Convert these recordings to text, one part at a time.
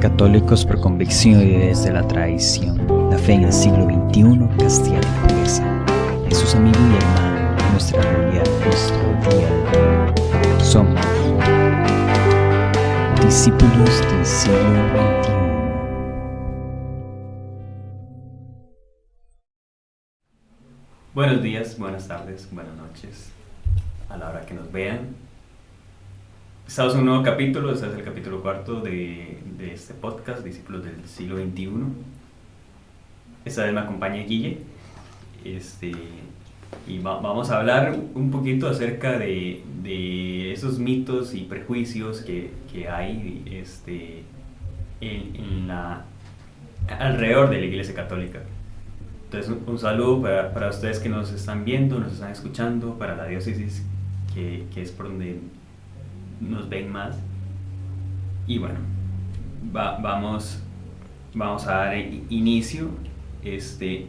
Católicos por convicción y desde la tradición. La fe en el siglo XXI castiga la pobreza. Jesús amigo y hermano, nuestra realidad, nuestro día. Somos discípulos del siglo XXI. Buenos días, buenas tardes, buenas noches, a la hora que nos vean. Estamos en un nuevo capítulo, este es el capítulo cuarto de, de este podcast, Discípulos del siglo XXI. Esta vez me acompaña Guille, este, y va- vamos a hablar un poquito acerca de, de esos mitos y prejuicios que, que hay este, en, en la, alrededor de la Iglesia Católica. Entonces, un, un saludo para, para ustedes que nos están viendo, nos están escuchando, para la diócesis, que, que es por donde nos ven más. Y bueno, va- vamos, vamos a dar inicio, este,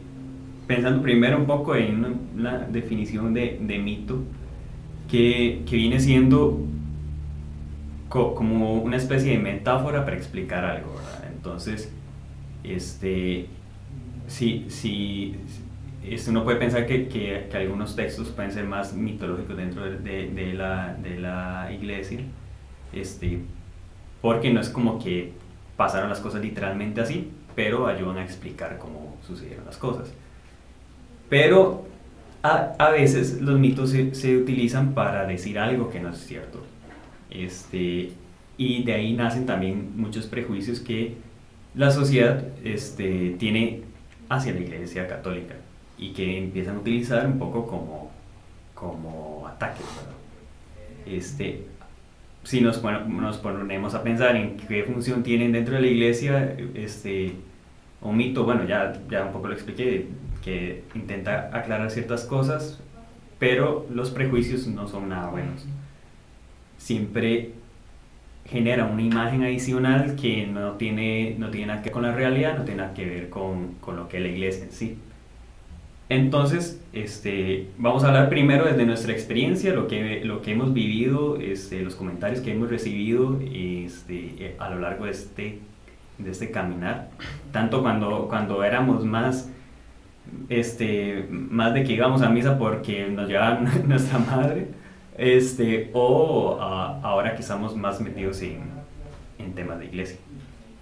pensando primero un poco en una definición de, mito, que, que viene siendo co- como una especie de metáfora para explicar algo. Entonces, este, este, uno puede pensar que, algunos textos pueden ser más mitológicos dentro de, la, iglesia, este, porque no es como que pasaron las cosas literalmente así, pero ayudan a explicar cómo sucedieron las cosas. Pero a, veces los mitos se, utilizan para decir algo que no es cierto. Este, y de ahí nacen también muchos prejuicios que la sociedad este, tiene hacia la iglesia católica y que empiezan a utilizar un poco como, como ataques. Este, si nos, nos ponemos a pensar en qué función tienen dentro de la iglesia, este, un mito, bueno, ya, ya un poco lo expliqué, que intenta aclarar ciertas cosas, pero los prejuicios no son nada buenos. Siempre genera una imagen adicional que no tiene, no tiene nada que ver con la realidad, no tiene nada que ver con, con lo que es la iglesia en sí. Entonces, este, vamos a hablar primero desde nuestra experiencia, lo que, lo que hemos vivido, este, los comentarios que hemos recibido este, a lo largo de este, de este caminar, tanto cuando, cuando éramos más, este, más de que íbamos a misa porque nos llevaba nuestra madre, este, o a- ahora que estamos más metidos en, en temas de iglesia.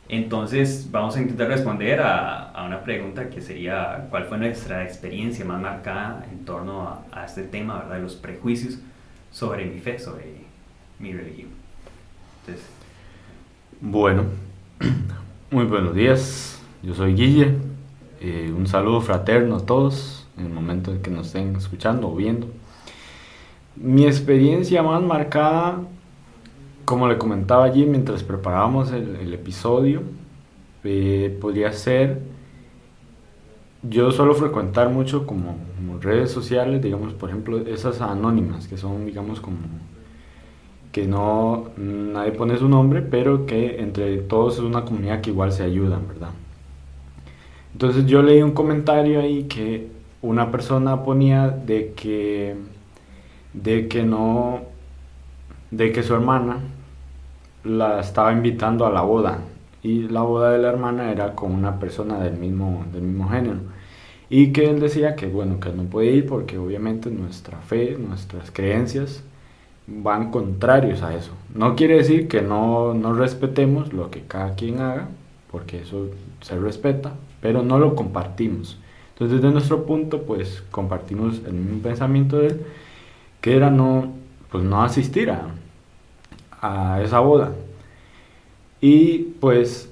Entonces vamos a intentar responder a, a una pregunta que sería cuál fue nuestra experiencia más marcada en torno a, a este tema, ¿verdad? Los prejuicios sobre mi fe, sobre mi religión. Entonces, Bueno, muy buenos días. Yo soy Guille. Eh, un saludo fraterno a todos en el momento en que nos estén escuchando o viendo. Mi experiencia más marcada, como le comentaba allí mientras preparábamos el, episodio, eh, podría ser. Yo suelo frecuentar mucho como, como redes sociales, digamos, por ejemplo, esas anónimas que son, digamos, como que no nadie pone su nombre, pero que entre todos es una comunidad que igual se ayudan, ¿verdad? Entonces yo leí un comentario ahí que una persona ponía de que de que no de que su hermana la estaba invitando a la boda y la boda de la hermana era con una persona del mismo del mismo género y que él decía que bueno que no puede ir porque obviamente nuestra fe nuestras creencias van contrarios a eso. No quiere decir que no, no respetemos lo que cada quien haga, porque eso se respeta, pero no lo compartimos. Entonces, desde nuestro punto, pues compartimos el mismo pensamiento de él, que era no, pues, no asistir a, a esa boda. Y pues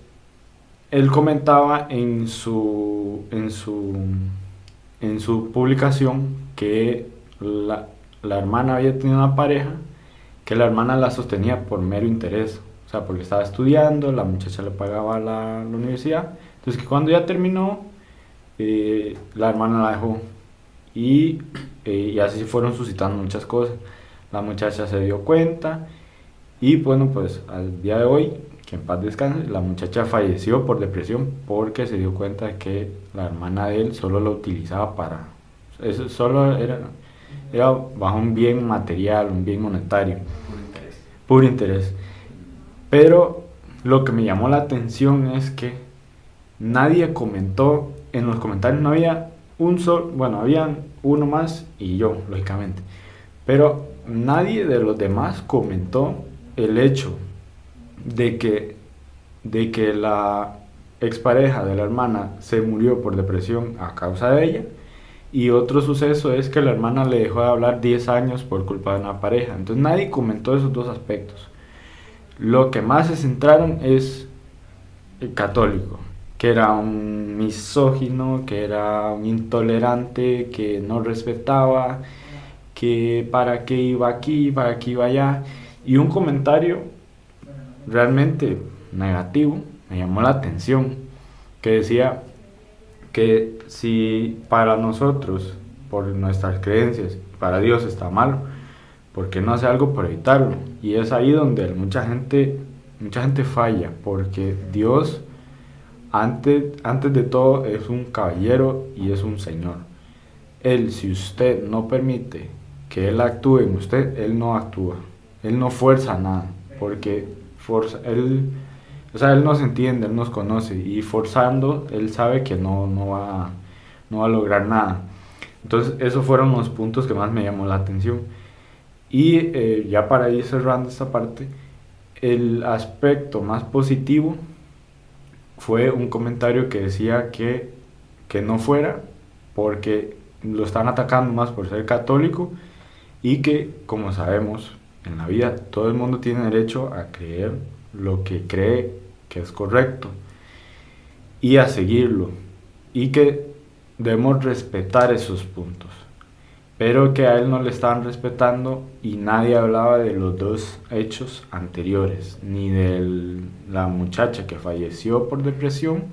él comentaba en su, en su, en su publicación que la, la hermana había tenido una pareja que la hermana la sostenía por mero interés, o sea, porque estaba estudiando, la muchacha le pagaba la, la universidad, entonces que cuando ya terminó, eh, la hermana la dejó y, eh, y así se fueron suscitando muchas cosas. La muchacha se dio cuenta y bueno, pues al día de hoy, que en paz descanse, la muchacha falleció por depresión porque se dio cuenta que la hermana de él solo lo utilizaba para... Eso solo era, era bajo un bien material, un bien monetario, puro interés. puro interés. Pero lo que me llamó la atención es que nadie comentó, en los comentarios no había un solo, bueno, habían uno más y yo, lógicamente, pero nadie de los demás comentó el hecho de que, de que la expareja de la hermana se murió por depresión a causa de ella. Y otro suceso es que la hermana le dejó de hablar 10 años por culpa de una pareja. Entonces nadie comentó esos dos aspectos. Lo que más se centraron es el católico, que era un misógino, que era un intolerante, que no respetaba, que para qué iba aquí, para qué iba allá. Y un comentario realmente negativo me llamó la atención, que decía que si para nosotros, por nuestras creencias, para Dios está malo, ¿por qué no hace algo por evitarlo? Y es ahí donde mucha gente, mucha gente falla, porque Dios, antes, antes de todo, es un caballero y es un señor. Él, si usted no permite que Él actúe en usted, Él no actúa. Él no fuerza nada, porque forza, Él o sea, Él nos entiende, Él nos conoce y forzando, Él sabe que no, no, va, no va a lograr nada. Entonces, esos fueron los puntos que más me llamó la atención. Y eh, ya para ir cerrando esta parte, el aspecto más positivo fue un comentario que decía que, que no fuera porque lo están atacando más por ser católico y que, como sabemos, en la vida todo el mundo tiene derecho a creer lo que cree que es correcto y a seguirlo y que debemos respetar esos puntos. Pero que a él no le estaban respetando y nadie hablaba de los dos hechos anteriores ni de la muchacha que falleció por depresión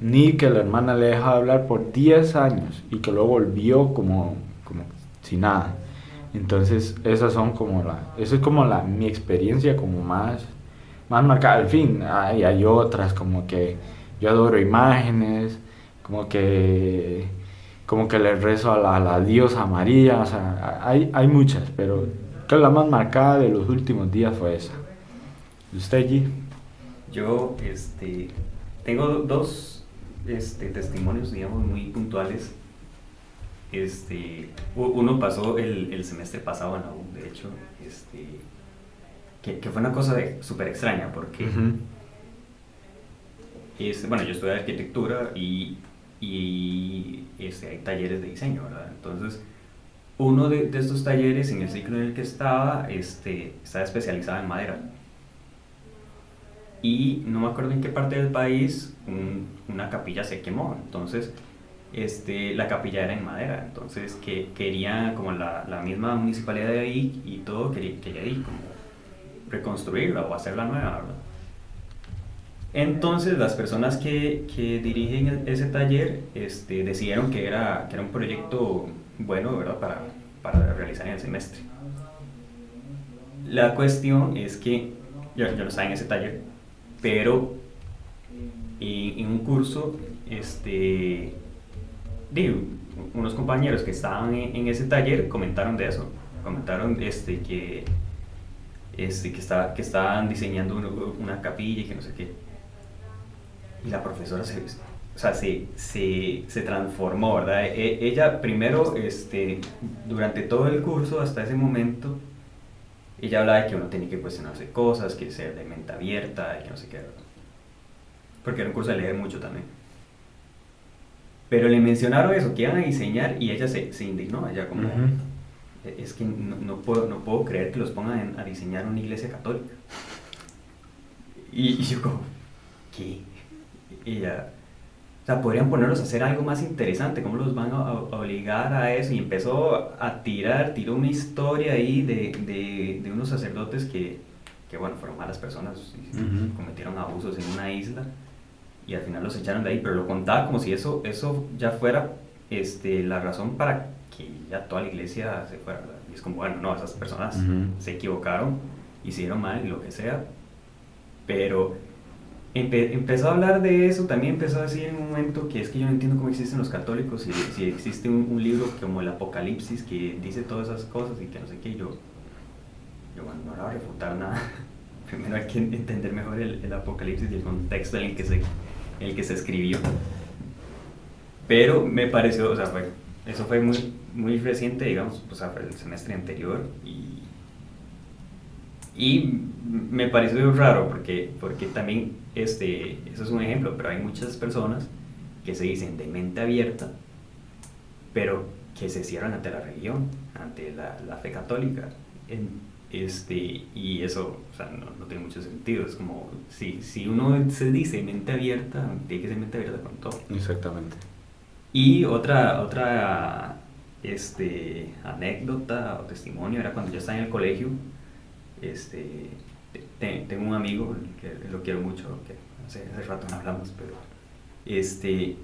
ni que la hermana le dejó de hablar por 10 años y que luego volvió como, como sin nada entonces esas son como la esa es como la mi experiencia como más más marcada. Al fin, hay, hay otras como que yo adoro imágenes, como que como que le rezo a la, a diosa María, o sea, hay, hay muchas, pero creo que la más marcada de los últimos días fue esa. ¿Usted allí? Yo este, tengo dos este, testimonios, digamos, muy puntuales. Este, uno pasó el, el semestre pasado en la U, de hecho, este, que, fue una cosa súper extraña porque, bueno, yo estudié arquitectura y, y este, hay talleres de diseño, ¿verdad? Entonces, uno de, de, estos talleres en el ciclo en el que estaba, este, estaba especializado en madera. Y no me acuerdo en qué parte del país una capilla se quemó, entonces este, la capilla era en madera, entonces que quería, como la, la misma municipalidad de ahí y todo, quería, quería ahí como reconstruirla o hacerla nueva, ¿verdad? Entonces las personas que, que dirigen ese taller este, decidieron que era, que era un proyecto bueno, ¿verdad? Para, para realizar en el semestre. La cuestión es que yo, yo no estaba en ese taller, pero en, un curso, este, digo, unos compañeros que estaban en, ese taller comentaron de eso, comentaron este, que este, que, estaba, que estaban diseñando una, capilla y que no sé qué. Y la profesora se, o sea, se, se, se transformó, ¿verdad? E, ella primero, este, durante todo el curso, hasta ese momento, ella hablaba de que uno tenía que cuestionarse cosas, que ser de mente abierta, y que no sé qué, Porque era un curso de leer mucho también. Pero le mencionaron eso, que iban a diseñar y ella se, se indignó, ella como, es que no, puedo, no puedo creer que los pongan a diseñar una iglesia católica. Y, yo como, ¿qué? Y ya, o sea, podrían ponerlos a hacer algo más interesante, ¿cómo los van a, obligar a eso? Y empezó a tirar, tiró una historia ahí de, de, de unos sacerdotes que, que, bueno, fueron malas personas, y cometieron abusos en una isla y al final los echaron de ahí, pero lo contaba como si eso, eso ya fuera este, la razón para que ya toda la iglesia se fuera. Y es como, bueno, no, esas personas se equivocaron, hicieron mal, lo que sea, pero empezó a hablar de eso, también empezó a decir en un momento que es que yo no entiendo cómo existen los católicos, si, si existe un, libro como el Apocalipsis que dice todas esas cosas y que no sé qué, yo, yo bueno, no era a refutar nada, primero hay que entender mejor el, el Apocalipsis y el contexto en el que se, el que se escribió. Pero me pareció, o sea, eso fue muy, muy reciente, digamos, o sea, el semestre anterior y, me pareció raro porque, porque también, este, eso es un ejemplo, pero hay muchas personas que se dicen de mente abierta, pero que se cierran ante la religión, ante la, la fe católica. Este, y eso o sea, no, no, tiene mucho sentido. Es como, si, si uno se dice mente abierta, tiene que ser mente abierta con todo. Exactamente. Y otra, otra este, anécdota o testimonio era cuando yo estaba en el colegio. Este, te, tengo un amigo que lo quiero mucho, que hace, hace rato no hablamos, pero este,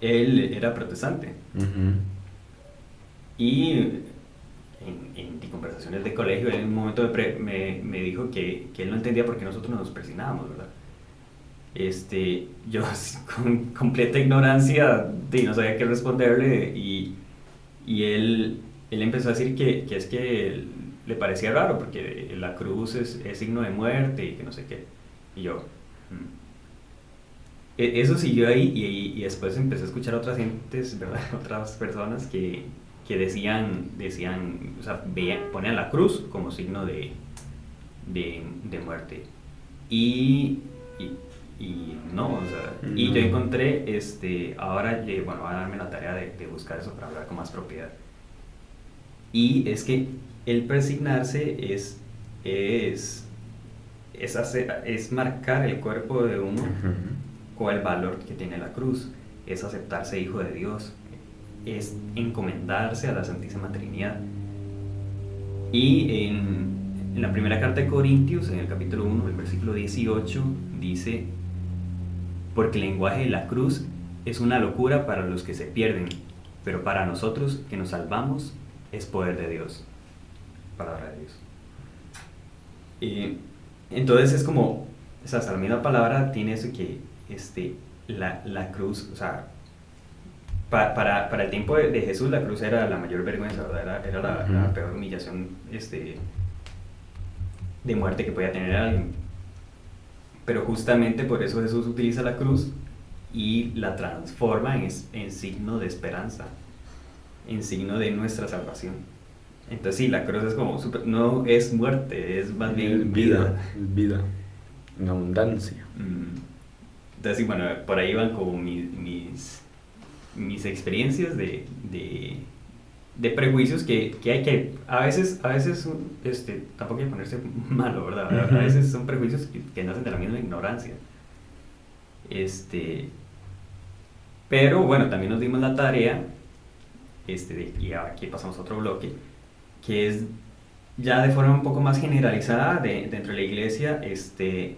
él era protestante. Uh -huh. Y en, en, conversaciones de colegio, en un momento de pre, me, me, dijo que, que, él no entendía por qué nosotros nos persignábamos, ¿verdad? Este, yo con completa ignorancia y no sabía qué responderle y, y él, él empezó a decir que, que es que le parecía raro porque la cruz es, es, signo de muerte y que no sé qué. Y yo, mm. eso siguió ahí y, y, después empecé a escuchar a otras gentes, ¿verdad? otras personas que, que decían, decían, o sea, veían, ponían la cruz como signo de, de, de muerte. Y, y, y, no, o sea, no. y yo encontré, este, ahora, bueno, voy a darme la tarea de, de, buscar eso para hablar con más propiedad. Y es que el persignarse es, es, es, hacer, es marcar el cuerpo de uno uh -huh. con el valor que tiene la cruz, es aceptarse hijo de Dios, es encomendarse a la Santísima Trinidad. Y en, en, la primera carta de Corintios, en el capítulo 1, el versículo 18, dice, porque el lenguaje de la cruz es una locura para los que se pierden, pero para nosotros que nos salvamos es poder de Dios. Palabra de Dios. Y entonces es como, o sea, hasta la misma palabra tiene eso que este, la, la cruz, o sea, para, para, para, el tiempo de, de, Jesús la cruz era la mayor vergüenza, ¿verdad? Era, era la, uh -huh. la, peor humillación este, de muerte que podía tener alguien. Pero justamente por eso Jesús utiliza la cruz y la transforma en, en signo de esperanza, en signo de nuestra salvación. Entonces sí, la cruz es como, super, no es muerte, es más bien vida. Vida, vida. en abundancia. Mm. Entonces sí, bueno, por ahí van como mis, mis mis experiencias de, de, de prejuicios que, que, hay que, a veces, a veces este, tampoco hay que ponerse malo, ¿verdad? Uh -huh. A veces son prejuicios que, que, nacen de la misma ignorancia. Este, pero bueno, también nos dimos la tarea, este, de, y aquí pasamos a otro bloque, que es ya de forma un poco más generalizada de, dentro de la iglesia, este,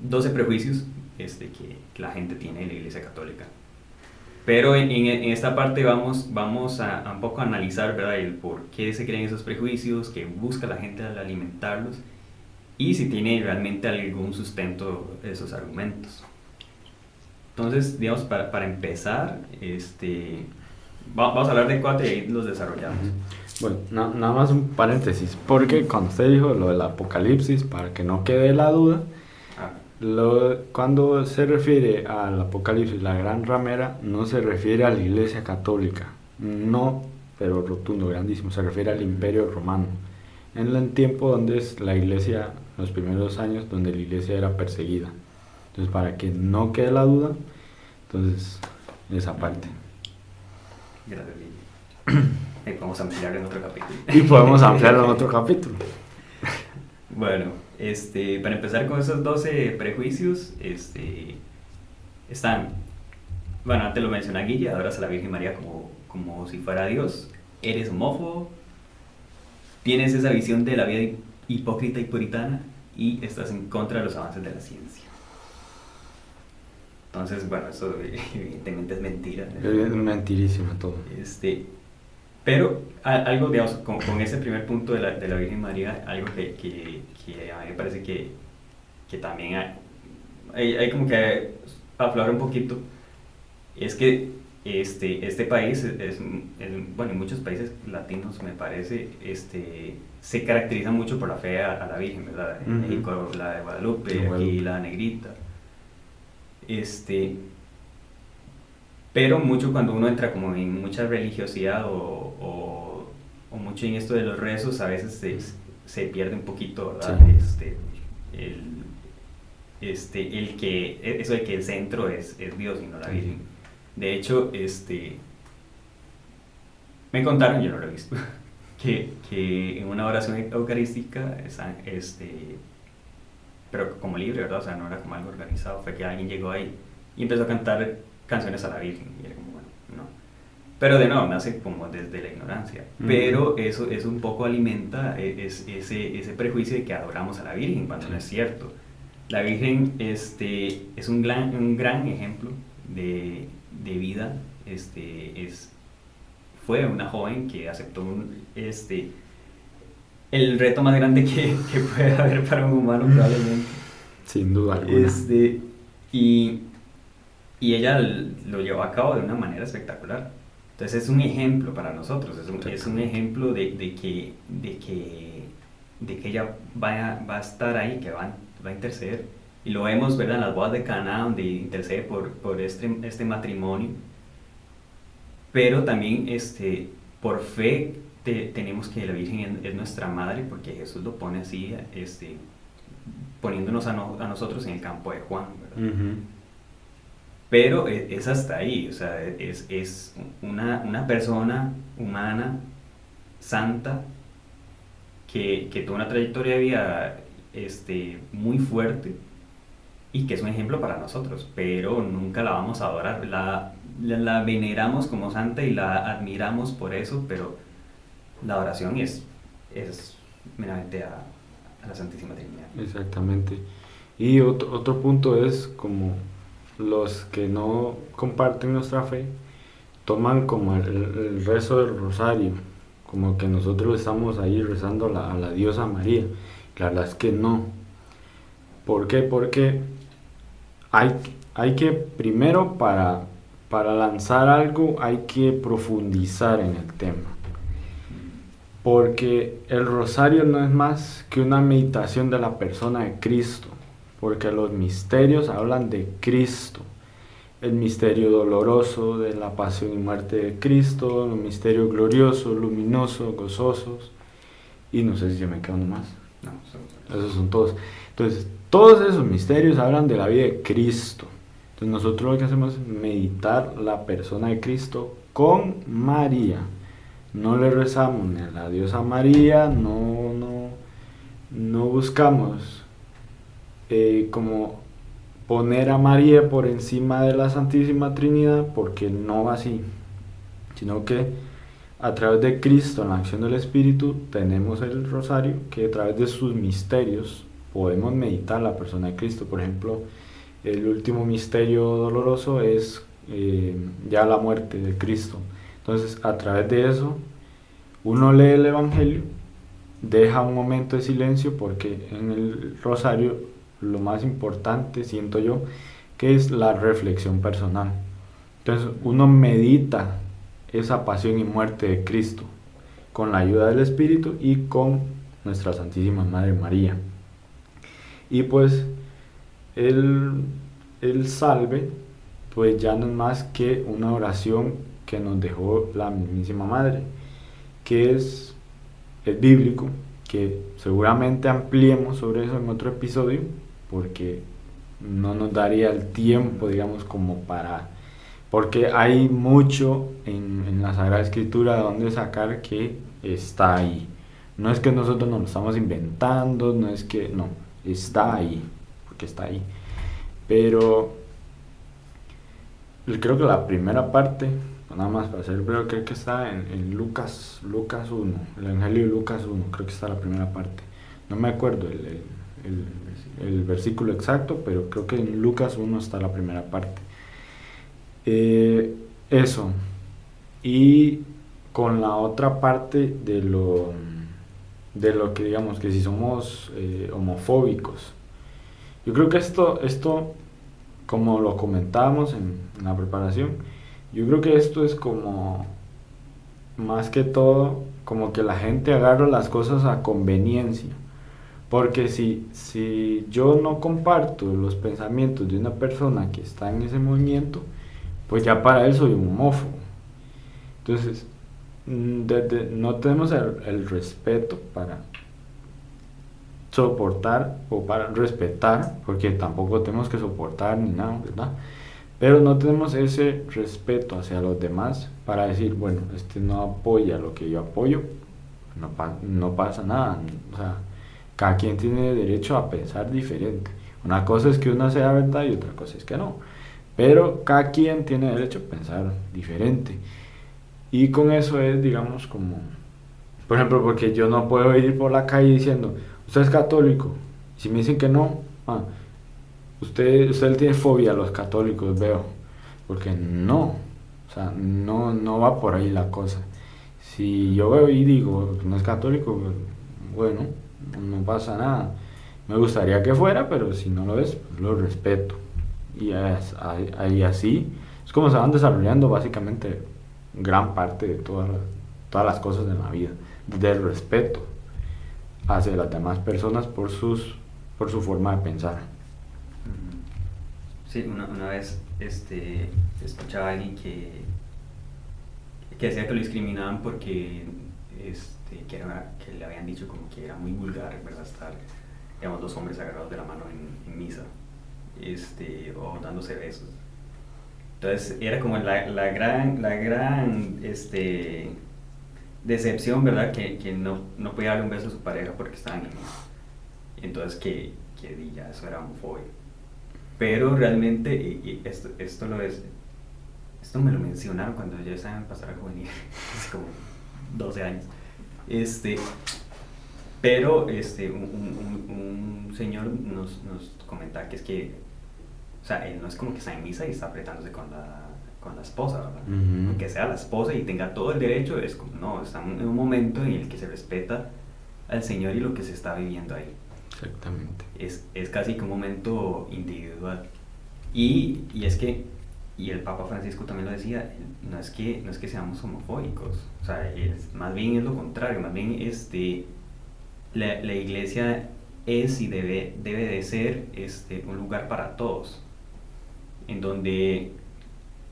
12 prejuicios este, que, que la gente tiene en la iglesia católica. Pero en, en, en, esta parte vamos, vamos a, a, un poco analizar ¿verdad? el por qué se creen esos prejuicios, qué busca la gente al alimentarlos y si tiene realmente algún sustento esos argumentos. Entonces, digamos, para, para empezar, este, vamos a hablar de cuatro y ahí los desarrollamos. Bueno, na, nada más un paréntesis, porque cuando usted dijo lo del apocalipsis, para que no quede la duda, lo, cuando se refiere al Apocalipsis, la gran ramera, no se refiere a la Iglesia Católica, no, pero rotundo, grandísimo, se refiere al Imperio Romano. En el tiempo donde es la Iglesia, los primeros años, donde la Iglesia era perseguida. Entonces, para que no quede la duda, entonces, esa parte. Gracias, y podemos ampliar en otro capítulo. Y podemos ampliar en otro capítulo. Bueno, este, para empezar con esos 12 prejuicios, este, están, bueno, antes lo mencioné Guilla, adoras a la Virgen María como, como si fuera Dios, eres homófobo, tienes esa visión de la vida hipócrita y puritana y estás en contra de los avances de la ciencia. Entonces, bueno, eso evidentemente es mentira. Es mentirísima todo. Este, pero algo, digamos, con, con, ese primer punto de la, de la Virgen María, algo que, que, que, a mí me parece que, que también hay, hay, hay, como que aflorar un poquito, es que este, este país, es, es, bueno, en muchos países latinos me parece, este, se caracteriza mucho por la fe a, la Virgen, ¿verdad? En. México la de Guadalupe, De aquí Guadalupe. la negrita. Este, pero mucho cuando uno entra como en mucha religiosidad o, o, o mucho en esto de los rezos, a veces se, se pierde un poquito, ¿verdad? Sí. Este, el, este, el que, eso de que el centro es, es Dios y no la Virgen. De hecho, este, me contaron, yo no lo he visto, que, que en una oración eucarística, este, pero como libre, ¿verdad? O sea, no era como algo organizado, fue que alguien llegó ahí y empezó a cantar canciones a la Virgen. Y era como, bueno, no. Pero de nuevo, nace como desde la ignorancia. Pero eso, eso un poco alimenta e- es- ese, ese prejuicio de que adoramos a la Virgen, cuando no es cierto. La Virgen este, es un gran, un gran ejemplo de, de vida. Este, es, fue una joven que aceptó un, este, el reto más grande que, que puede haber para un humano probablemente. Sin duda alguna. Este, y, y ella lo llevó a cabo de una manera espectacular. Entonces es un ejemplo para nosotros, es un, es un ejemplo de, de que, de, que, de que ella vaya, va a estar ahí, que va, va a interceder. Y lo vemos ¿verdad? en las bodas de Cana, donde intercede por, por este, este matrimonio. Pero también este, por fe te- tenemos que la Virgen es, es nuestra madre, porque Jesús lo pone así, este, poniéndonos a, no- a nosotros en el campo de Juan. ¿verdad? Ujú. Pero e- es hasta ahí, o sea, es, es una, una persona humana, santa, que, que tuvo una trayectoria de vida este, muy fuerte y que es un ejemplo para nosotros, pero nunca la vamos a adorar, la, la, la veneramos como santa y la admiramos por eso, pero la oración es, es meramente a, a la Santísima Trinidad. Exactamente. Y otro, otro punto es como los que no comparten nuestra fe toman como el, rezo del rosario, como que nosotros estamos ahí rezando a la, a la diosa María. La verdad es que no. ¿Por qué? Porque hay, hay que, primero para, para lanzar algo, hay que profundizar en el tema. Porque el rosario no es más que una meditación de la persona de Cristo. Porque los misterios hablan de Cristo. El misterio doloroso de la pasión y muerte de Cristo, los misterios gloriosos, luminosos, gozosos. Y no sé si se me queda uno más. No, Esos son todos. Entonces, todos esos misterios hablan de la vida de Cristo. Entonces, nosotros lo que hacemos es meditar la persona de Cristo con María. No le rezamos ni a la diosa María, no, no, no buscamos eh, como poner a María por encima de la Santísima Trinidad, porque no va así, sino que a través de Cristo, en la acción del Espíritu, tenemos el rosario, que a través de sus misterios podemos meditar la persona de Cristo. Por ejemplo, el último misterio doloroso es eh, ya la muerte de Cristo. Entonces, a través de eso, uno lee el Evangelio, deja un momento de silencio, porque en el rosario lo más importante, siento yo, que es la reflexión personal. Entonces, uno medita esa pasión y muerte de Cristo con la ayuda del Espíritu y con nuestra Santísima Madre María. Y pues el, el salve, pues ya no es más que una oración que nos dejó la mismísima Madre, que es, es bíblico, que seguramente ampliemos sobre eso en otro episodio, porque no nos daría el tiempo, digamos, como para porque hay mucho en, la Sagrada Escritura de donde sacar que está ahí. No es que nosotros nos lo estamos inventando, no es que, no, está ahí, porque está ahí. Pero creo que la primera parte, nada más para ser breve, creo que está en, Lucas, Lucas 1, el Evangelio de Lucas 1, creo que está la primera parte. No me acuerdo el, el versículo exacto, pero creo que en Lucas 1 está la primera parte. Eh, eso. Y con la otra parte de lo, de lo que digamos que si somos eh, homofóbicos. Yo creo que esto, esto, como lo comentábamos en, en la preparación, yo creo que esto es como más que todo como que la gente agarra las cosas a conveniencia. Porque si, si yo no comparto los pensamientos de una persona que está en ese movimiento, pues ya para él soy un homófobo. Entonces, mm, no tenemos el, respeto para soportar o para respetar, porque tampoco tenemos que soportar ni nada, ¿verdad? Pero no tenemos ese respeto hacia los demás para decir, bueno, este no apoya lo que yo apoyo, no, no pasa nada. O sea, cada quien tiene derecho a pensar diferente. Una cosa es que una sea verdad y otra cosa es que no. Pero cada quien tiene derecho a pensar diferente. Y con eso es, digamos, como, por ejemplo, porque yo no puedo ir por la calle diciendo, usted es católico. Si me dicen que no, ah, usted, usted tiene fobia a los católicos, veo. Porque no, o sea, no, no va por ahí la cosa. Si yo veo y digo, no es católico, bueno, no pasa nada. Me gustaría que fuera, pero si no lo es, pues lo respeto. Y ahí así es como se van desarrollando básicamente gran parte de todas las, todas las cosas de la vida, del respeto hacia las demás personas por, sus, por su forma de pensar. Sí, una, una vez este, escuchaba a alguien que, que decía que lo discriminaban porque este, que, que le habían dicho como que era muy vulgar, ¿verdad? Estar, digamos, dos hombres agarrados de la mano en, misa, este, o dándose besos. Entonces era como la, la gran, la gran este, decepción, ¿verdad? Que, que, no, no podía darle un beso a su pareja porque estaban en misa. Entonces que, que ya eso era homofobia. Pero realmente, y, esto, esto lo es, esto me lo mencionaron cuando yo estaba en Pastoral Juvenil, hace como 12 años. Este, pero este, un, un, un señor nos, nos comentaba que es que, o sea, él no es como que está en misa y está apretándose con la, con la esposa, ¿verdad? Aunque sea la esposa y tenga todo el derecho, es como, no, está en un momento en el que se respeta al Señor y lo que se está viviendo ahí. Exactamente. Es, es casi que un momento individual. Y, y es que y el Papa Francisco también lo decía, no es que, no es que seamos homofóbicos, o sea, más bien es lo contrario, más bien este, la, la, iglesia es y debe, debe de ser este, un lugar para todos, en donde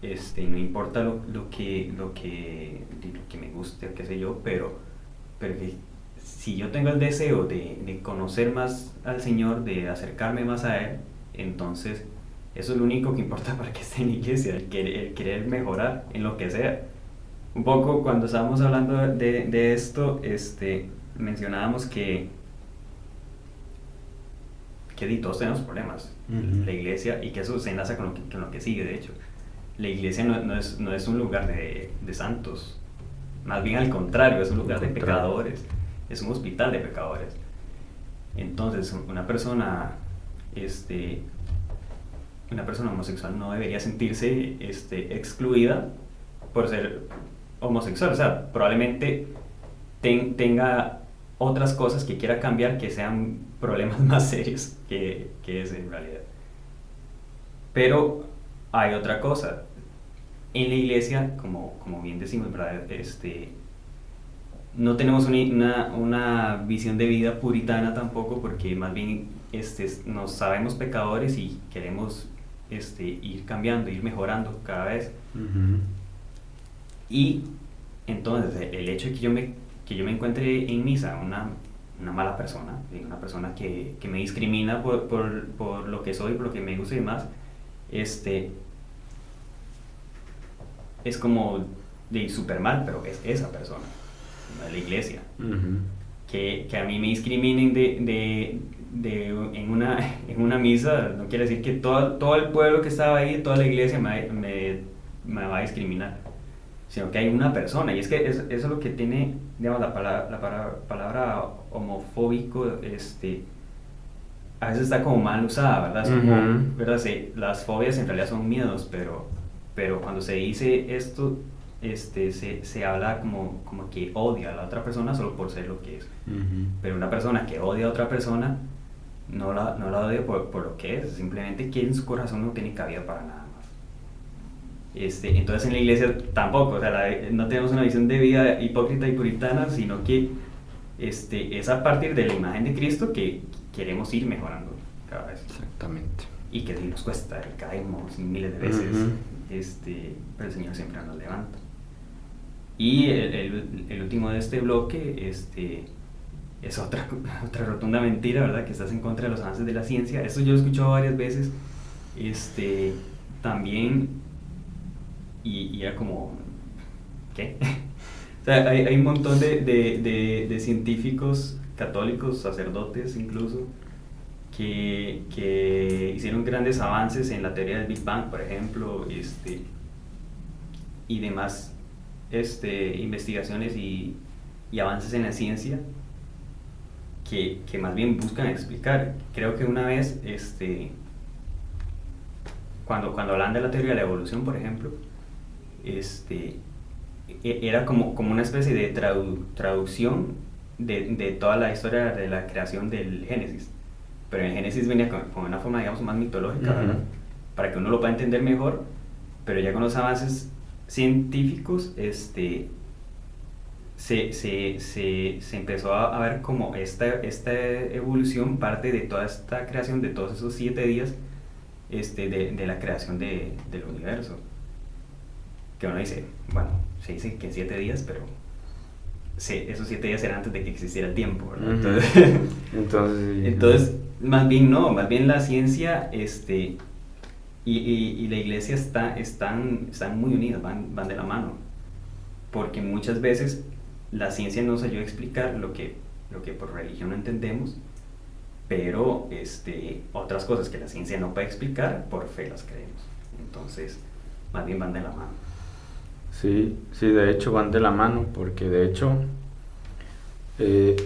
este, no importa lo, lo, que, lo, que, lo que me guste qué sé yo, pero, pero si yo tengo el deseo de, de conocer más al Señor, de acercarme más a Él, entonces eso es lo único que importa para que esté en iglesia, el querer, mejorar en lo que sea. Un poco cuando estábamos hablando de, de esto, este, mencionábamos que, que todos tenemos problemas, la iglesia, y que eso se enlaza con lo que, con lo que sigue, de hecho. La iglesia no, no, es, no es un lugar de, de, santos, más bien al contrario, es un lugar de pecadores, es un hospital de pecadores. Entonces, una persona este, una persona homosexual no debería sentirse este, excluida por ser homosexual. O sea, probablemente tenga otras cosas que quiera cambiar que sean problemas más serios que, que ese en realidad. Pero hay otra cosa. En la iglesia, como, como bien decimos, ¿verdad? Este, no tenemos una, una, visión de vida puritana tampoco, porque más bien este, nos sabemos pecadores y queremos este, ir cambiando, ir mejorando cada vez. Y entonces el hecho de que yo me, que yo me encuentre en misa una, una mala persona, una persona que, que me discrimina por, por, por, lo que soy, por lo que me gusta y demás, este, es como de super mal, pero es esa persona, no la iglesia. que, que, a mí me discriminen de, de, de, en, una, en una misa no quiere decir que todo, todo el pueblo que estaba ahí, toda la iglesia me, me, me va a discriminar, sino que hay una persona. Y es que eso es lo que tiene, digamos, la palabra, la palabra, homofóbico, este, a veces está como mal usada, ¿verdad? ¿verdad? Sí, las fobias en realidad son miedos, pero, pero cuando se dice esto, este, se, se, habla como, como que odia a la otra persona solo por ser lo que es. Pero una persona que odia a otra persona no la, odio por, lo que es, simplemente que en su corazón no tiene cabida para nada más. Este, entonces en la iglesia tampoco, o sea, no tenemos una visión de vida hipócrita y puritana, sino que este, es a partir de la imagen de Cristo que queremos ir mejorando cada vez. Exactamente. Y que nos cuesta, caemos miles de veces, este, pero el Señor siempre nos levanta. Y el, el, último de este bloque este, es otra, otra rotunda mentira, ¿verdad? Que estás en contra de los avances de la ciencia. Eso yo lo he escuchado varias veces. Este, también, y, era como, ¿qué? o sea, hay, hay, un montón de, de, de, científicos católicos, sacerdotes incluso, que, que, hicieron grandes avances en la teoría del Big Bang, por ejemplo, este, y demás este, investigaciones y, y avances en la ciencia que, que, más bien buscan explicar. Creo que una vez, este, cuando, cuando hablan de la teoría de la evolución, por ejemplo, este, e, era como, como una especie de traducción de, de, toda la historia de la creación del Génesis. Pero el Génesis venía con, una forma, digamos, más mitológica, Para que uno lo pueda entender mejor, pero ya con los avances científicos, este, se, se, se, se empezó a, ver como esta, esta evolución parte de toda esta creación, de todos esos siete días este, de, de la creación de, del universo. Que uno dice, bueno, se dice que siete días, pero esos siete días eran antes de que existiera el tiempo, Entonces, entonces, entonces, más bien no, más bien la ciencia este, y, y, la iglesia está, están, están muy unidas, van, van de la mano. Porque muchas veces la ciencia nos ayuda a explicar lo que, lo que por religión no entendemos, pero este, otras cosas que la ciencia no puede explicar, por fe las creemos. Entonces, más bien van de la mano. Sí, sí, de hecho van de la mano, porque de hecho eh,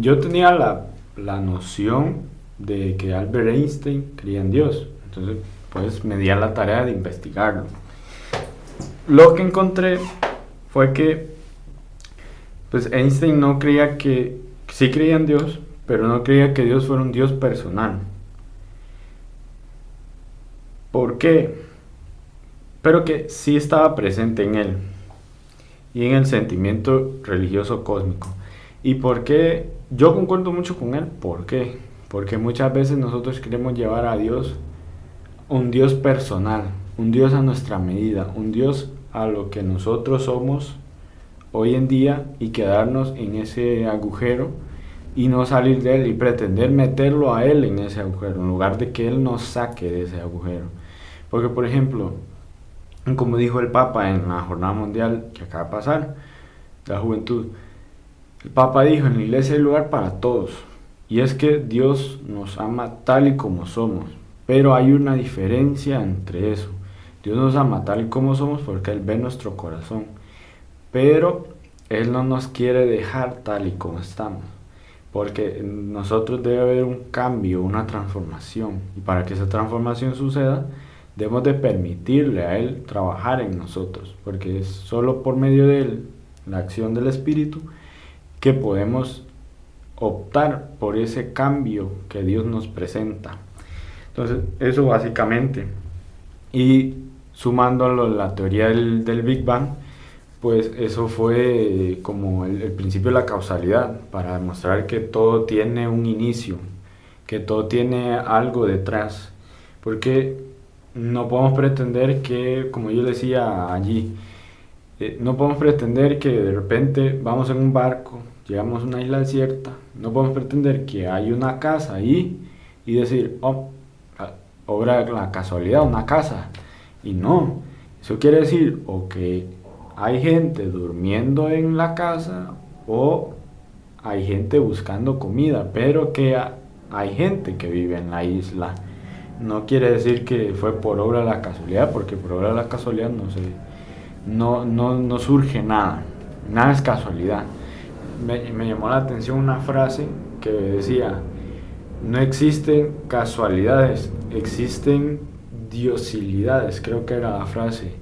yo tenía la, la noción de que Albert Einstein creía en Dios. Entonces, pues me di a la tarea de investigarlo. Lo que encontré fue que pues Einstein no creía que sí creía en Dios, pero no creía que Dios fuera un Dios personal. ¿Por qué? Pero que sí estaba presente en él y en el sentimiento religioso cósmico. ¿Y por qué? Yo concuerdo mucho con él. ¿Por qué? Porque muchas veces nosotros queremos llevar a Dios un Dios personal, un Dios a nuestra medida, un Dios a lo que nosotros somos hoy en día y quedarnos en ese agujero y no salir de él y pretender meterlo a él en ese agujero, en lugar de que él nos saque de ese agujero. Porque, por ejemplo, como dijo el Papa en la Jornada Mundial que acaba de pasar, la juventud, el Papa dijo, en la iglesia hay lugar para todos. Y es que Dios nos ama tal y como somos. Pero hay una diferencia entre eso. Dios nos ama tal y como somos porque Él ve nuestro corazón. Pero Él no nos quiere dejar tal y como estamos. Porque nosotros debe haber un cambio, una transformación. Y para que esa transformación suceda, debemos de permitirle a Él trabajar en nosotros. Porque es solo por medio de Él, la acción del Espíritu, que podemos optar por ese cambio que Dios nos presenta. Entonces, eso básicamente. Y sumándolo la teoría del, Big Bang, pues eso fue como el, el, principio de la causalidad, para demostrar que todo tiene un inicio, que todo tiene algo detrás. Porque no podemos pretender que, como yo decía allí, eh, no podemos pretender que de repente vamos en un barco, llegamos a una isla desierta, no podemos pretender que hay una casa ahí y decir, oh, obra la casualidad, una casa. Y no, eso quiere decir o que hay gente durmiendo en la casa o hay gente buscando comida, pero que hay gente que vive en la isla. No quiere decir que fue por obra de la casualidad, porque por obra de la casualidad no, se, no, no, no surge nada, nada es casualidad. Me, me llamó la atención una frase que decía, no existen casualidades, existen diosilidades, creo que era la frase,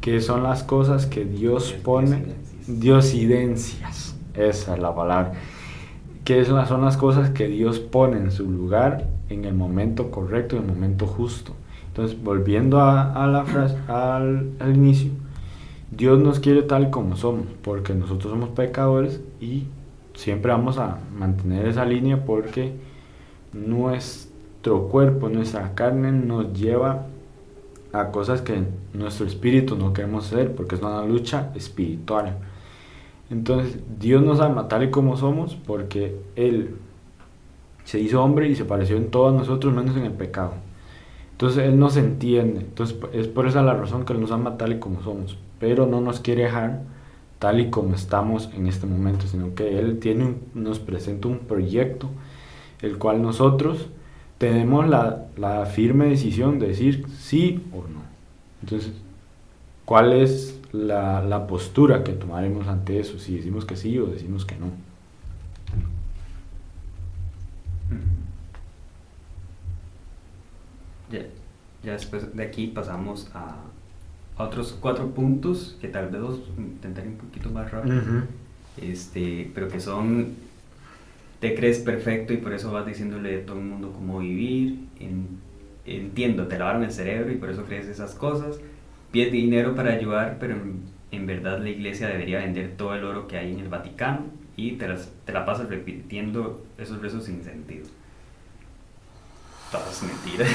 que son las cosas que Dios pone, diosidencias, esa es la palabra, que son las cosas que Dios pone en su lugar en el momento correcto, en el momento justo. Entonces, volviendo a, la frase, al, al inicio, Dios nos quiere tal como somos, porque nosotros somos pecadores y siempre vamos a mantener esa línea porque nuestro cuerpo, nuestra carne nos lleva a cosas que nuestro espíritu no queremos hacer porque es una lucha espiritual. Entonces Dios nos ama tal y como somos porque Él se hizo hombre y se pareció en todos nosotros menos en el pecado. Entonces Él nos entiende. Entonces es por esa la razón que Él nos ama tal y como somos. Pero no nos quiere dejar tal y como estamos en este momento, sino que Él tiene nos presenta un proyecto el cual nosotros tenemos la, la, firme decisión de decir sí o no. Entonces, ¿cuál es la, la, postura que tomaremos ante eso? Si decimos que sí o decimos que no. Ya, ya después de aquí pasamos a, otros cuatro puntos que tal vez los intentaré un poquito más rápido, este, pero que son te crees perfecto y por eso vas diciéndole a todo el mundo cómo vivir. entiendo, te lavaron el cerebro y por eso crees esas cosas. Pides dinero para ayudar, pero en, verdad la iglesia debería vender todo el oro que hay en el Vaticano y te, te la pasas repitiendo esos rezos sin sentido. Todas mentiras.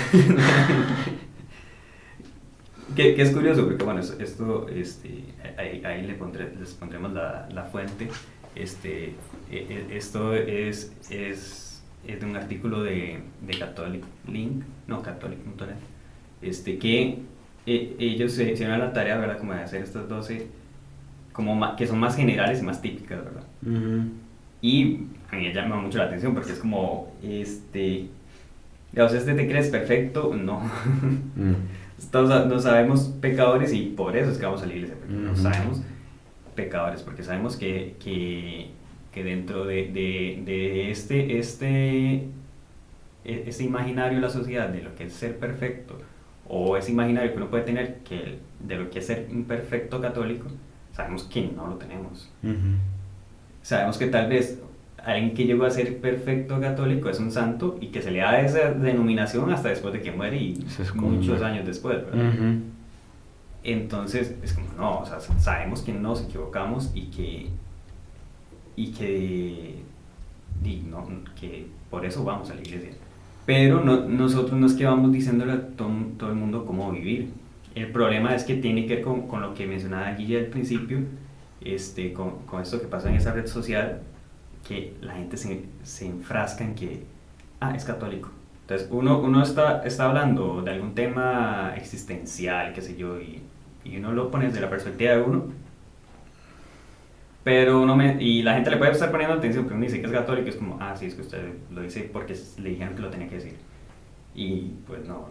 que, es curioso porque, bueno, esto, este, ahí, les pondremos la fuente este, e, e, esto es, es, es, de un artículo de, de Catholic Link, no, Catholic.net, este, que e, ellos se hicieron la tarea, ¿verdad? Como de hacer estas 12, como que son más generales y más típicas, ¿verdad? Y a mí me llama mucho la atención porque es como, este, digamos, este te crees perfecto, no. Mm. no sabemos pecadores y por eso es que vamos a la iglesia, porque no sabemos pecadores, porque sabemos que, que, que dentro de, de, de, este, este, e, este imaginario de la sociedad de lo que es ser perfecto, o ese imaginario que uno puede tener que de lo que es ser un perfecto católico, sabemos que no lo tenemos. Sabemos que tal vez alguien que llegó a ser perfecto católico es un santo y que se le da esa denominación hasta después de que muere y muchos años después, ¿verdad? Entonces, es como, no, o sea, sabemos que nos equivocamos y que, y que, que por eso vamos a la iglesia. Pero no, nosotros no es que vamos diciéndole a todo, el mundo cómo vivir. El problema es que tiene que ver con, con lo que mencionaba Guille al principio, este, con, con, esto que pasa en esa red social, que la gente se, se enfrasca en que, ah, es católico. Entonces uno, uno está, está hablando de algún tema existencial, qué sé yo, y y uno lo pone desde la perspectiva de uno. Pero uno me, y la gente le puede estar poniendo atención, pero uno dice que es católico, es como, ah, sí, es que usted lo dice porque le dijeron que lo tenía que decir. Y pues no.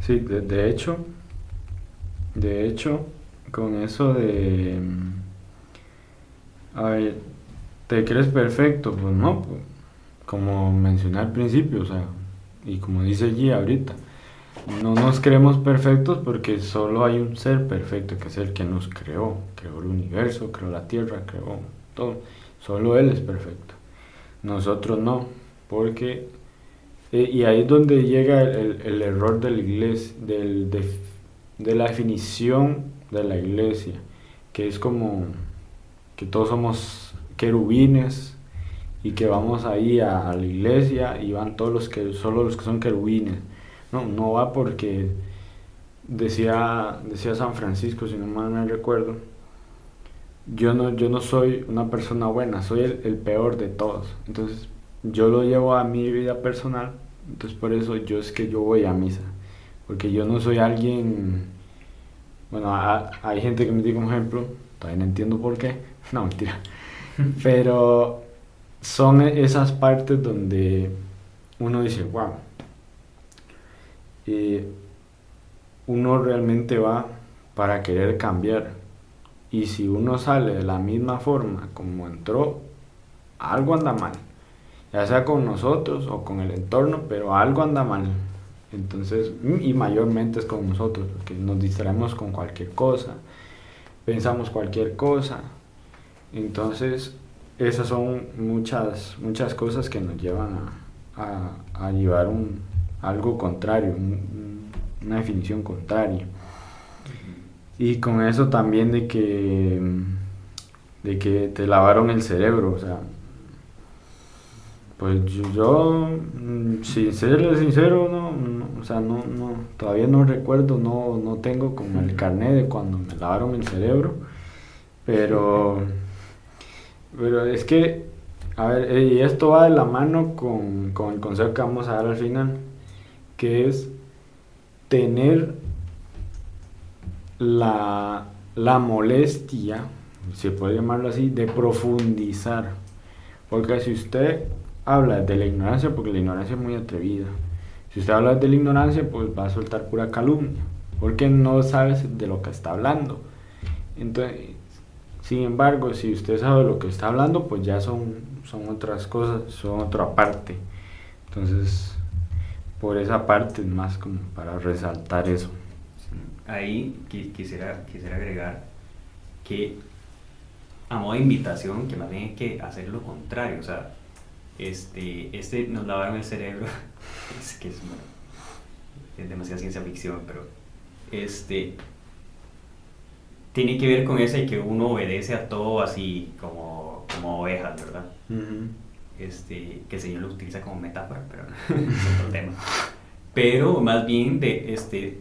Sí, de, hecho, de hecho, con eso de, a ver, ¿te crees perfecto? Pues no, como mencioné al principio, o sea, y como dice allí ahorita, no nos creemos perfectos porque solo hay un ser perfecto que es el que nos creó, creó el universo, creó la tierra, creó todo. Solo Él es perfecto. Nosotros no, porque... Eh, y ahí es donde llega el, error de la iglesia, del, de, de la definición de la iglesia, que es como que todos somos querubines y que vamos ahí a, a la iglesia y van todos los que, solo los que son querubines no, no va porque decía, decía San Francisco, si no mal me recuerdo, yo no, yo no soy una persona buena, soy el, peor de todos. Entonces yo lo llevo a mi vida personal, entonces por eso yo es que yo voy a misa, porque yo no soy alguien, bueno, hay gente que me dice como ejemplo, todavía no entiendo por qué, no mentira, pero son esas partes donde uno dice, wow, uno realmente va para querer cambiar. Y si uno sale de la misma forma como entró, algo anda mal. Ya sea con nosotros o con el entorno, pero algo anda mal. Entonces, y mayormente es con nosotros, porque nos distraemos con cualquier cosa, pensamos cualquier cosa. Entonces, esas son muchas, muchas cosas que nos llevan a, a llevar un, algo contrario, una definición contraria. Y con eso también de que, de que te lavaron el cerebro, o sea, pues yo, mm, sin ser sincero, no, o sea, no, no, todavía no recuerdo, no, no tengo como el carnet de cuando me lavaron el cerebro, pero, pero es que, a ver, y esto va de la mano con, con el consejo que vamos a dar al final, que es tener la, la molestia, se puede llamarlo así, de profundizar. Porque si usted habla de la ignorancia, porque la ignorancia es muy atrevida, si usted habla de la ignorancia, pues va a soltar pura calumnia, porque no sabe de lo que está hablando. Entonces, sin embargo, si usted sabe lo que está hablando, pues ya son, son otras cosas, son otra parte. Entonces, por esa parte más como para resaltar eso. Ahí quisiera, quisiera agregar que a modo de invitación, que más bien hay que hacer lo contrario, o sea, este, este nos lavaron el cerebro, es que es, es demasiada ciencia ficción, pero este, tiene que ver con eso y que uno obedece a todo así como, como ovejas, ¿verdad? Este, que el Señor lo utiliza como metáfora, pero es otro tema. Pero más bien de, este,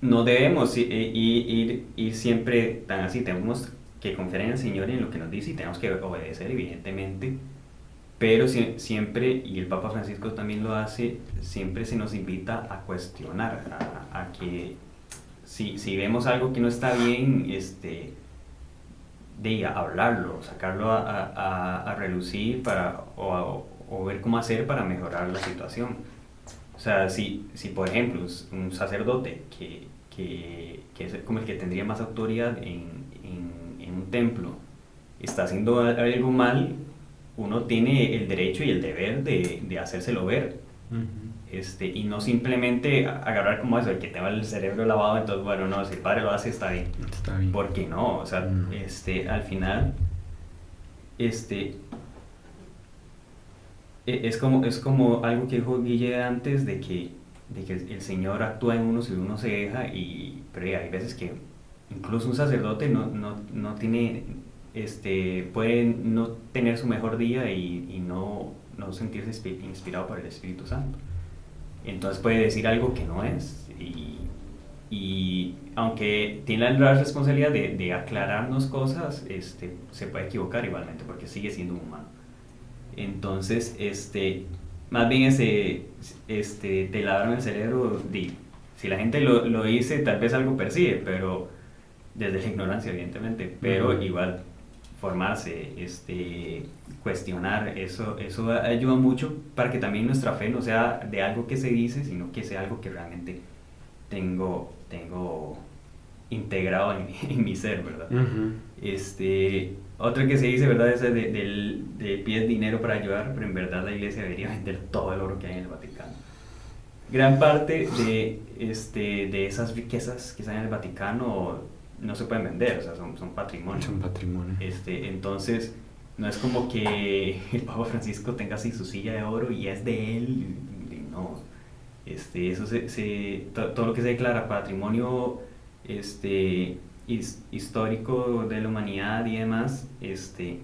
no debemos ir, ir, ir, siempre tan así, tenemos que confiar en el Señor y en lo que nos dice y tenemos que obedecer, evidentemente, pero siempre, y el Papa Francisco también lo hace, siempre se nos invita a cuestionar, a, que si, si, vemos algo que no está bien, este, de hablarlo, sacarlo a, a, a relucir para, o, o, ver cómo hacer para mejorar la situación. O sea, si, si por ejemplo un sacerdote que, que, que es como el que tendría más autoridad en, en, un templo está haciendo algo mal, uno tiene el derecho y el deber de, de hacérselo ver. Este, y no simplemente agarrar como eso, el que tenga el cerebro lavado, entonces, bueno, no, si el padre lo hace, está bien. Está bien. ¿Por qué no? O sea, este, al final, este, e, es como, es como algo que dijo Guille antes de que, de que el Señor actúa en uno si uno se deja, y, pero hay veces que incluso un sacerdote no, no, no tiene este, puede no tener su mejor día y, y no, no, sentirse inspirado por el Espíritu Santo. Entonces puede decir algo que no es. Y, y aunque tiene la responsabilidad de, de, aclararnos cosas, este, se puede equivocar igualmente porque sigue siendo un humano. Entonces, este, más bien ese, este, te lavran el cerebro, di, si la gente lo, lo, dice, tal vez algo percibe, pero desde la ignorancia, evidentemente, pero igual formarse, este, cuestionar, eso, eso ayuda mucho para que también nuestra fe no sea de algo que se dice, sino que sea algo que realmente tengo, tengo integrado en, mi ser, ¿verdad? este, otra que se dice, ¿verdad? Es de, de, de pies dinero para ayudar, pero en verdad la iglesia debería vender todo el oro que hay en el Vaticano. Gran parte de, este, de esas riquezas que están en el Vaticano no se pueden vender, o sea, son, son patrimonio. Son patrimonio. Este, entonces, no es como que el Papa Francisco tenga así su silla de oro y es de él, no. Este, eso se, todo lo que se declara patrimonio este, histórico de la humanidad y demás, este,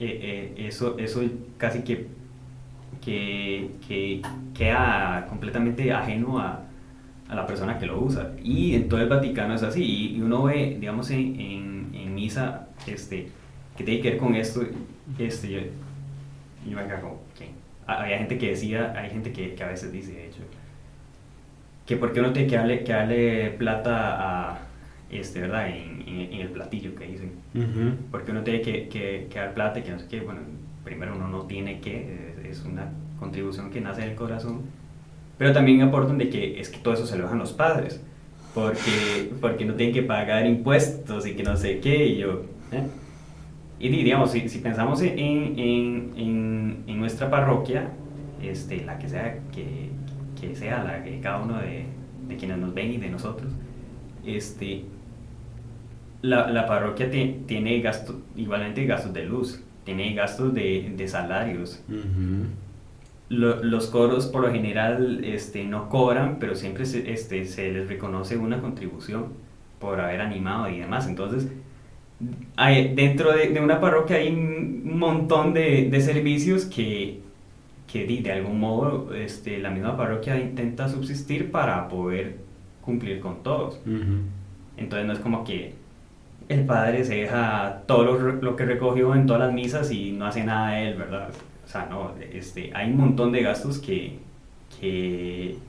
eh, eh, eso, eso casi que, que, que queda completamente ajeno a, a la persona que lo usa. Y en todo el Vaticano es así. Y, uno ve, digamos, en, en, en, misa, este, que tiene que ver con esto, este, yo, yo me como, ¿qué? Había gente que decía, hay gente que, que, a veces dice, de hecho, que por qué uno tiene que darle, que darle plata a, este, ¿verdad? En, en, el platillo que dicen. Porque uno tiene que, que, que, dar plata y que no sé qué. Bueno, primero uno no tiene que, es una contribución que nace del corazón pero también aportan de que es que todo eso se lo dejan los padres, porque, porque no tienen que pagar impuestos y que no sé qué, y yo... ¿eh? Y digamos, si, si pensamos en, en, en, en, nuestra parroquia, este, la que sea, que, que sea la que cada uno de, de, quienes nos ven y de nosotros, este, la, la parroquia tiene gastos, igualmente gastos de luz, tiene gastos de, de salarios. Lo- los coros por lo general este, no cobran, pero siempre se, este, se les reconoce una contribución por haber animado y demás. Entonces, hay, dentro de, de una parroquia hay un montón de, de servicios que, que de algún modo este, la misma parroquia intenta subsistir para poder cumplir con todos. Entonces no es como que el padre se deja todo lo, lo que recogió en todas las misas y no hace nada de él, ¿verdad? O sea, no, este, hay un montón de gastos que, que,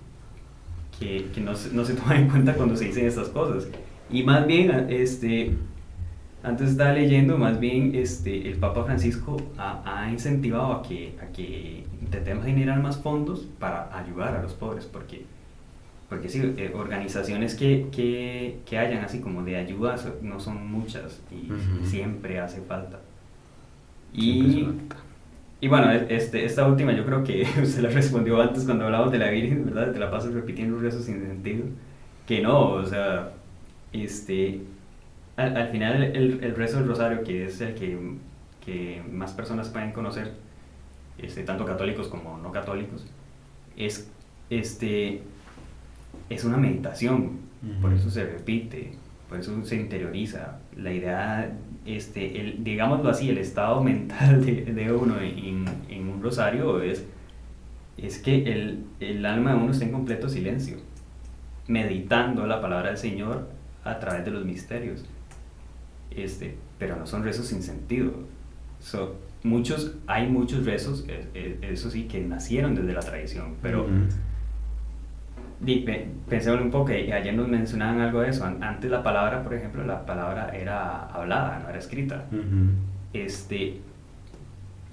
que, que no, se, no se toman en cuenta cuando se dicen estas cosas. Y más bien, este, antes estaba leyendo, más bien este, el Papa Francisco ha, ha incentivado a que, a que intentemos generar más fondos para ayudar a los pobres, porque porque sí, eh, organizaciones que, que, que hayan así como de ayuda no son muchas y Ujú. siempre hace falta. Siempre Y, se falta. Y bueno, este, esta última yo creo que usted la respondió antes cuando hablamos de la Virgen, ¿verdad? Te la pasas repitiendo un rezo sin sentido. Que no, o sea, este, al, al final el, el rezo del rosario, que es el que, que más personas pueden conocer, este, tanto católicos como no católicos, es, este, es una meditación, por Ujú. eso se repite, por eso se interioriza. La idea, este, digámoslo así, el estado mental de, uno en, un rosario es, es que el, el alma de uno está en completo silencio, meditando la palabra del Señor a través de los misterios. Este, pero no son rezos sin sentido. So, muchos, hay muchos rezos, eh, eh, eso sí, que nacieron desde la tradición, pero... pe- pensémoslo un poco, y ayer nos mencionaban algo de eso. An- Antes la palabra, por ejemplo, la palabra era hablada, no era escrita. Ujú. Este,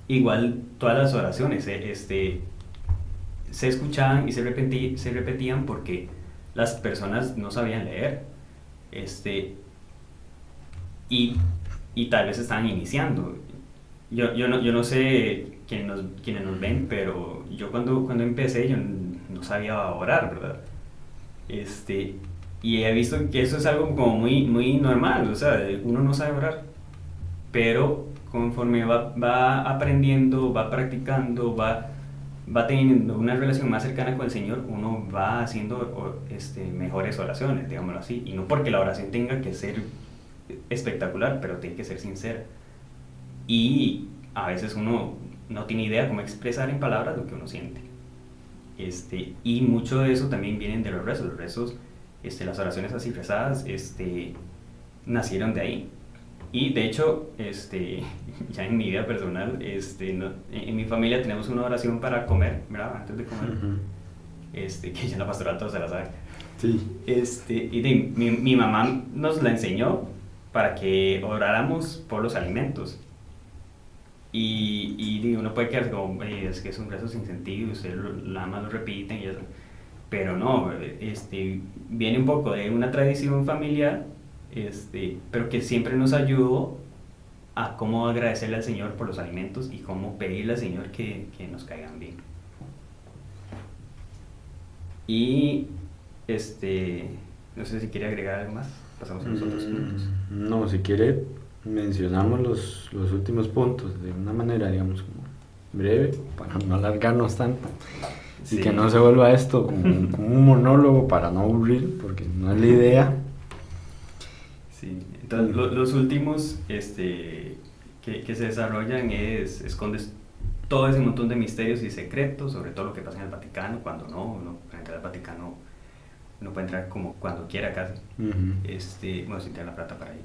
igual todas las oraciones eh, este, se escuchaban y se, repetí- se repetían porque las personas no sabían leer. Este, y, y tal vez estaban iniciando. Yo, yo, no, yo no sé quién nos, quiénes nos ven, pero yo cuando, cuando empecé yo no sabía orar, ¿verdad? Este, y he visto que eso es algo como muy, muy normal, o sea, uno no sabe orar, pero conforme va, va aprendiendo, va practicando, va, va teniendo una relación más cercana con el Señor, uno va haciendo este, mejores oraciones, digámoslo así, y no porque la oración tenga que ser espectacular, pero tiene que ser sincera. Y a veces uno no tiene idea cómo expresar en palabras lo que uno siente. Este, y mucho de eso también vienen de los rezos. Los rezos, este, las oraciones así rezadas, este, nacieron de ahí. Y de hecho, este, ya en mi vida personal, este, no- en, en mi familia tenemos una oración para comer, ¿verdad? Antes de comer, Ujú. este, que ya la pastoral todos se la sabe. Sí. Este, y de- mi, mi mamá nos la enseñó para que oráramos por los alimentos. Y, y uno puede quedarse como, "Oye, es que es un rezo sin sentido, ustedes nada más lo repiten y eso. Pero no, este, viene un poco de una tradición familiar, este, pero que siempre nos ayudó a cómo agradecerle al Señor por los alimentos y cómo pedirle al Señor que, que nos caigan bien. Y este, no sé si quiere agregar algo más. Pasamos a los otros puntos. Mm, No, si quiere, mencionamos los, los últimos puntos de una manera, digamos, como breve, para no alargarnos tanto. Y que no se vuelva esto como, un- como un monólogo para no aburrir, porque no es la idea. Sí, entonces lo- los últimos este, que, que se desarrollan es, escondes todo ese montón de misterios y secretos, sobre todo lo que pasa en el Vaticano, cuando no, uno para entrar al Vaticano uno puede entrar como cuando quiera casi. Ujú. Este, bueno, si tiene la plata para ir.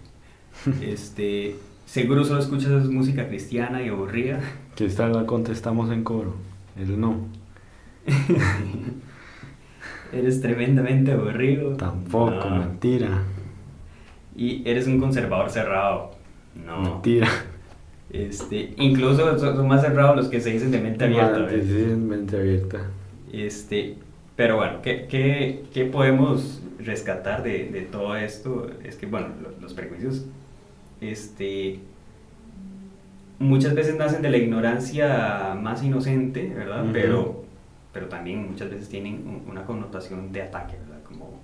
Este, seguro solo escuchas música cristiana y aburrida. Que esta la contestamos en coro, el no. Eres tremendamente aburrido. Tampoco, No. mentira. Y eres un conservador cerrado. No. Mentira. Este, incluso son, más cerrados los que se dicen de mente abierta. Sí, mente abierta. Este, pero bueno, ¿qué, qué, qué podemos rescatar de, de todo esto? Es que, bueno, lo- los prejuicios, este, muchas veces nacen de la ignorancia más inocente, ¿verdad? Pero, pero también muchas veces tienen un- una connotación de ataque, ¿verdad? Como,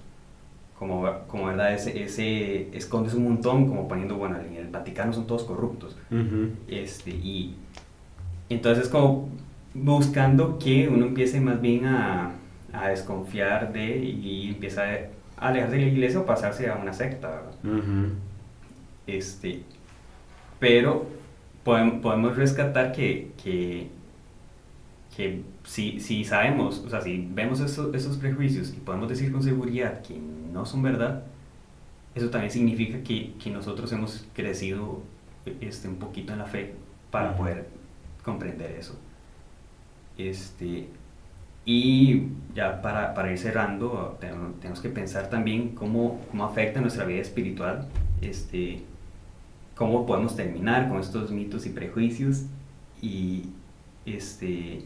como, como ¿verdad? Ese, ese escondes un montón, como poniendo, bueno, en el Vaticano son todos corruptos. Este, y entonces como buscando que uno empiece más bien a, a desconfiar de y empieza a alejarse de la iglesia o pasarse a una secta, ¿verdad? Este, pero podem- podemos rescatar que, que, que si, si sabemos, o sea, si vemos esos, esos prejuicios y podemos decir con seguridad que no son verdad, eso también significa que, que nosotros hemos crecido este, un poquito en la fe para poder comprender eso. Este, y ya para, para ir cerrando, tenemos, tenemos que pensar también cómo, cómo afecta nuestra vida espiritual, este, cómo podemos terminar con estos mitos y prejuicios y, este,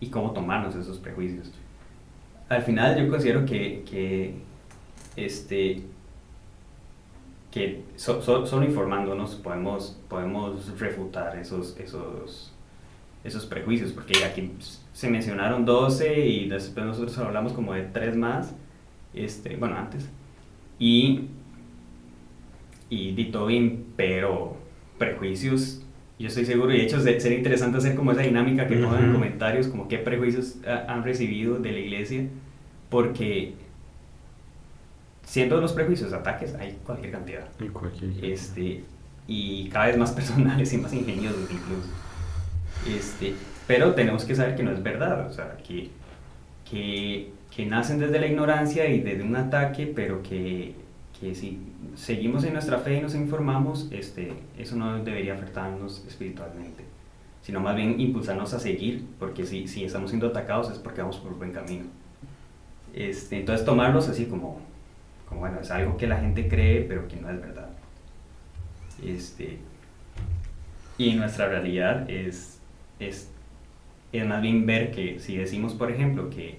y cómo tomarnos esos prejuicios. Al final yo considero que, que, este, que so- so- solo informándonos podemos, podemos refutar esos, esos, esos prejuicios, porque aquí se mencionaron 12 y después nosotros hablamos como de tres más, este, bueno, antes, y, y di todo bien, pero prejuicios, yo estoy seguro, y de hecho se- sería interesante hacer como esa dinámica que pongan en comentarios, como qué prejuicios ha- han recibido de la iglesia, porque siendo los prejuicios ataques, hay cualquier cantidad. Y cualquier este, y cada vez más personales y más ingeniosos incluso. Este, pero tenemos que saber que no es verdad, o sea, que, que, que nacen desde la ignorancia y desde un ataque, pero que, que si seguimos en nuestra fe y nos informamos, este, eso no debería afectarnos espiritualmente, sino más bien impulsarnos a seguir, porque si, si estamos siendo atacados es porque vamos por buen camino. Este, entonces tomarlos así como, como, bueno, es algo que la gente cree, pero que no es verdad. Este, y nuestra realidad es, es, es más bien ver que si decimos, por ejemplo, que,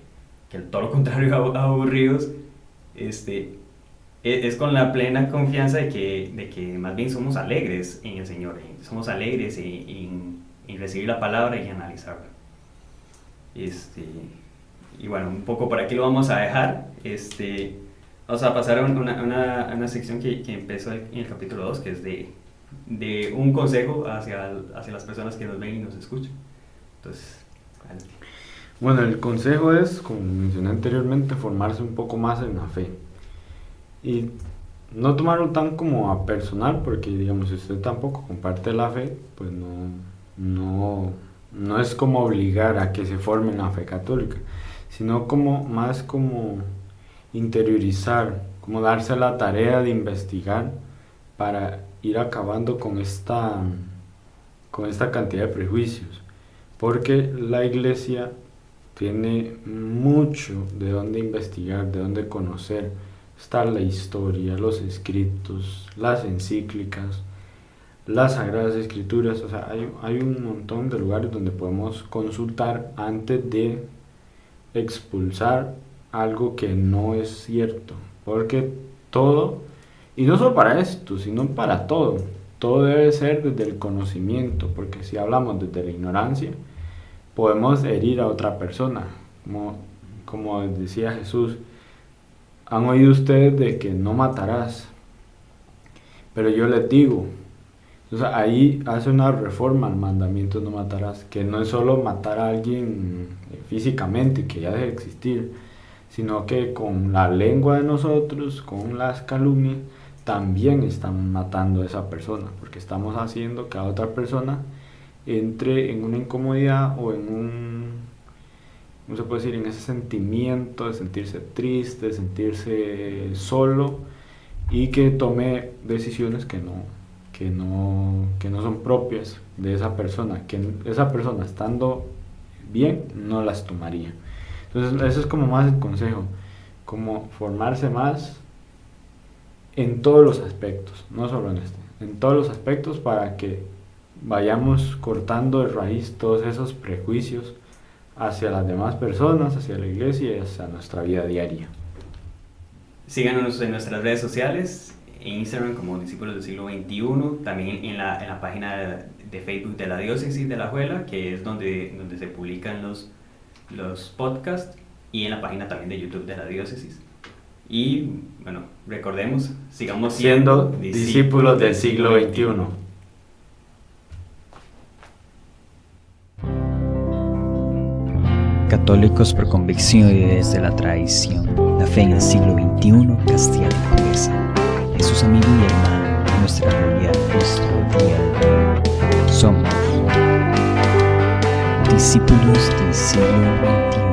que todo lo contrario a, aburridos, este, es, con la plena confianza de que, de que más bien somos alegres en el Señor, en- somos alegres en, en- en recibir la palabra y analizarla. Este, y bueno, un poco por aquí lo vamos a dejar. Este, vamos a pasar a una, una, una sección que, que empezó en el capítulo 2, que es de, de un consejo hacia, hacia las personas que nos ven y nos escuchan. Entonces, adelante. Bueno, el consejo es, como mencioné anteriormente, formarse un poco más en la fe. Y no tomarlo tan como a personal, porque digamos, si usted tampoco comparte la fe, pues no, no, no es como obligar a que se forme la fe católica, sino como más como interiorizar, como darse la tarea de investigar para ir acabando con esta, con esta cantidad de prejuicios. Porque la iglesia tiene mucho de dónde investigar, de dónde conocer. Está la historia, los escritos, las encíclicas, las sagradas escrituras. O sea, hay, un montón de lugares donde podemos consultar antes de expulsar algo que no es cierto. Porque todo, y no solo para esto, sino para todo, todo debe ser desde el conocimiento. Porque si hablamos desde la ignorancia, podemos herir a otra persona. Como, como decía Jesús, han oído ustedes de que no matarás, pero yo les digo, ahí hace una reforma al mandamiento no matarás, que no es solo matar a alguien eh, físicamente, que ya debe existir, sino que con la lengua de nosotros, con las calumnias, también estamos matando a esa persona, porque estamos haciendo que a otra persona entre en una incomodidad o en un, ¿cómo se puede decir? En ese sentimiento de sentirse triste, de sentirse solo y que tome decisiones que no, que no, que no son propias de esa persona, que esa persona estando bien no las tomaría. Entonces, eso es como más el consejo, como formarse más en todos los aspectos, no solo en este, en todos los aspectos para que vayamos cortando de raíz todos esos prejuicios hacia las demás personas, hacia la iglesia y hacia nuestra vida diaria. Síganos en nuestras redes sociales, en Instagram como Discípulos del Siglo XXI, también en la, en la página de, de Facebook de la Diócesis de La Juela, que es donde, donde se publican los, los podcasts, y en la página también de YouTube de la Diócesis. Y bueno, recordemos, sigamos siendo, Siendo discípulos del siglo XXI. Católicos por convicción y desde la tradición. La fe en el siglo XXI, Castilla y Pureza. Jesús amigo y hermano, nuestra realidad, nuestro día. Somos discípulos del siglo XXI.